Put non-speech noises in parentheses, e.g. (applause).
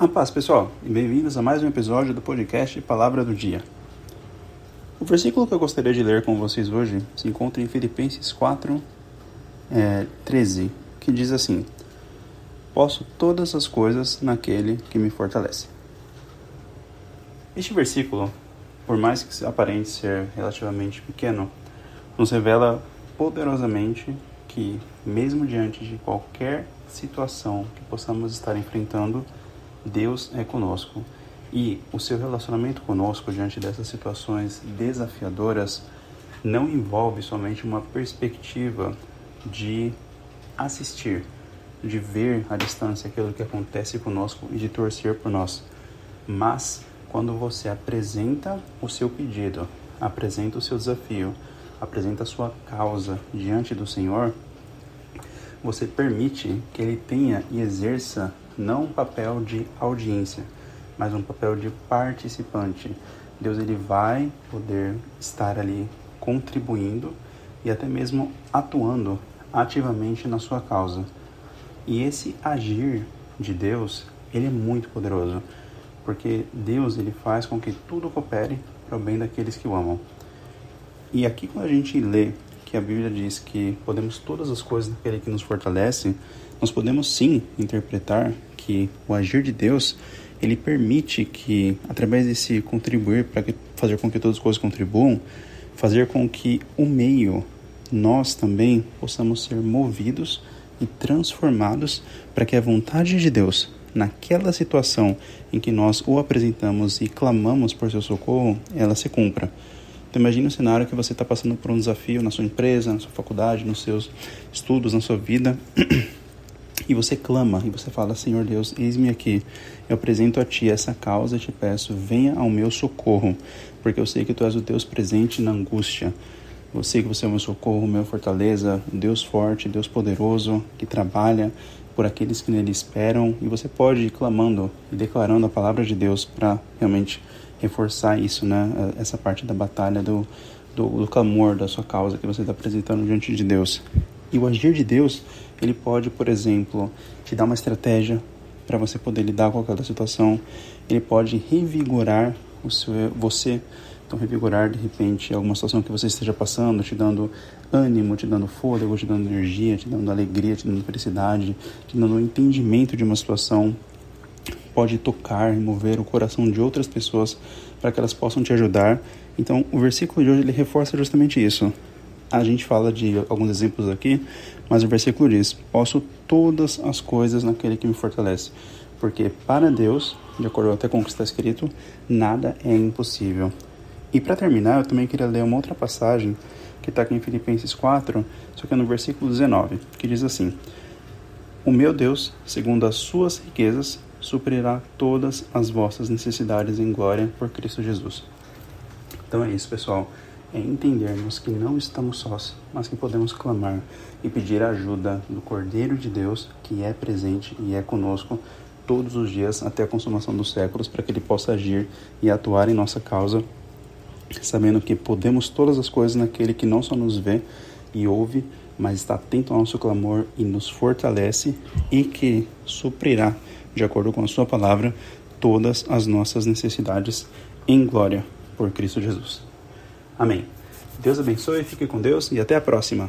A paz, pessoal, e bem-vindos a mais um episódio do podcast Palavra do Dia. O versículo que eu gostaria de ler com vocês hoje se encontra em Filipenses 4, é, 13, que diz assim: Posso todas as coisas naquele que me fortalece. Este versículo, por mais que aparente ser relativamente pequeno, nos revela poderosamente que, mesmo diante de qualquer situação que possamos estar enfrentando, Deus é conosco. E o seu relacionamento conosco diante dessas situações desafiadoras não envolve somente uma perspectiva de assistir, de ver à distância aquilo que acontece conosco e de torcer por nós. Mas quando você apresenta o seu pedido, apresenta o seu desafio, apresenta a sua causa diante do Senhor, você permite que ele tenha e exerça não um papel de audiência, mas um papel de participante. Deus ele vai poder estar ali contribuindo e até mesmo atuando ativamente na sua causa. E esse agir de Deus, ele é muito poderoso, porque Deus ele faz com que tudo coopere para o bem daqueles que o amam. E aqui quando a gente lê que a Bíblia diz que podemos todas as coisas naquele que nos fortalece, nós podemos sim interpretar que o agir de Deus ele permite que, através desse contribuir para fazer com que todas as coisas contribuam, fazer com que o meio, nós também possamos ser movidos e transformados para que a vontade de Deus, naquela situação em que nós o apresentamos e clamamos por seu socorro, ela se cumpra. Então imagine um cenário que você está passando por um desafio na sua empresa, na sua faculdade, nos seus estudos, na sua vida (clears throat) e você clama e você fala: Senhor Deus, eis-me aqui. Eu apresento a Ti essa causa e te peço: venha ao meu socorro, porque eu sei que Tu és o Deus presente na angústia. Eu sei que você é o meu socorro, meu fortaleza, Deus forte, Deus poderoso, que trabalha por aqueles que nele esperam. E você pode ir clamando e declarando a palavra de Deus para realmente reforçar isso, né? Essa parte da batalha, do, do, do clamor da sua causa que você está apresentando diante de Deus. E o agir de Deus, ele pode, por exemplo, te dar uma estratégia para você poder lidar com aquela situação. Ele pode revigorar o seu, você, então revigorar de repente alguma situação que você esteja passando, te dando ânimo, te dando fôlego, te dando energia, te dando alegria, te dando felicidade, te dando entendimento de uma situação. Pode tocar e mover o coração de outras pessoas para que elas possam te ajudar. Então, o versículo de hoje ele reforça justamente isso. A gente fala de alguns exemplos aqui, mas o versículo diz: Posso todas as coisas naquele que me fortalece. Porque para Deus, de acordo até com o que está escrito, nada é impossível. E para terminar, eu também queria ler uma outra passagem que está aqui em Filipenses 4, só que é no versículo 19, que diz assim: O meu Deus, segundo as suas riquezas, suprirá todas as vossas necessidades em glória por Cristo Jesus. Então é isso, pessoal é entendermos que não estamos sós, mas que podemos clamar e pedir ajuda do Cordeiro de Deus, que é presente e é conosco todos os dias até a consumação dos séculos, para que ele possa agir e atuar em nossa causa, sabendo que podemos todas as coisas naquele que não só nos vê e ouve, mas está atento ao nosso clamor e nos fortalece e que suprirá, de acordo com a sua palavra, todas as nossas necessidades em glória por Cristo Jesus. Amém. Deus abençoe, fique com Deus e até a próxima.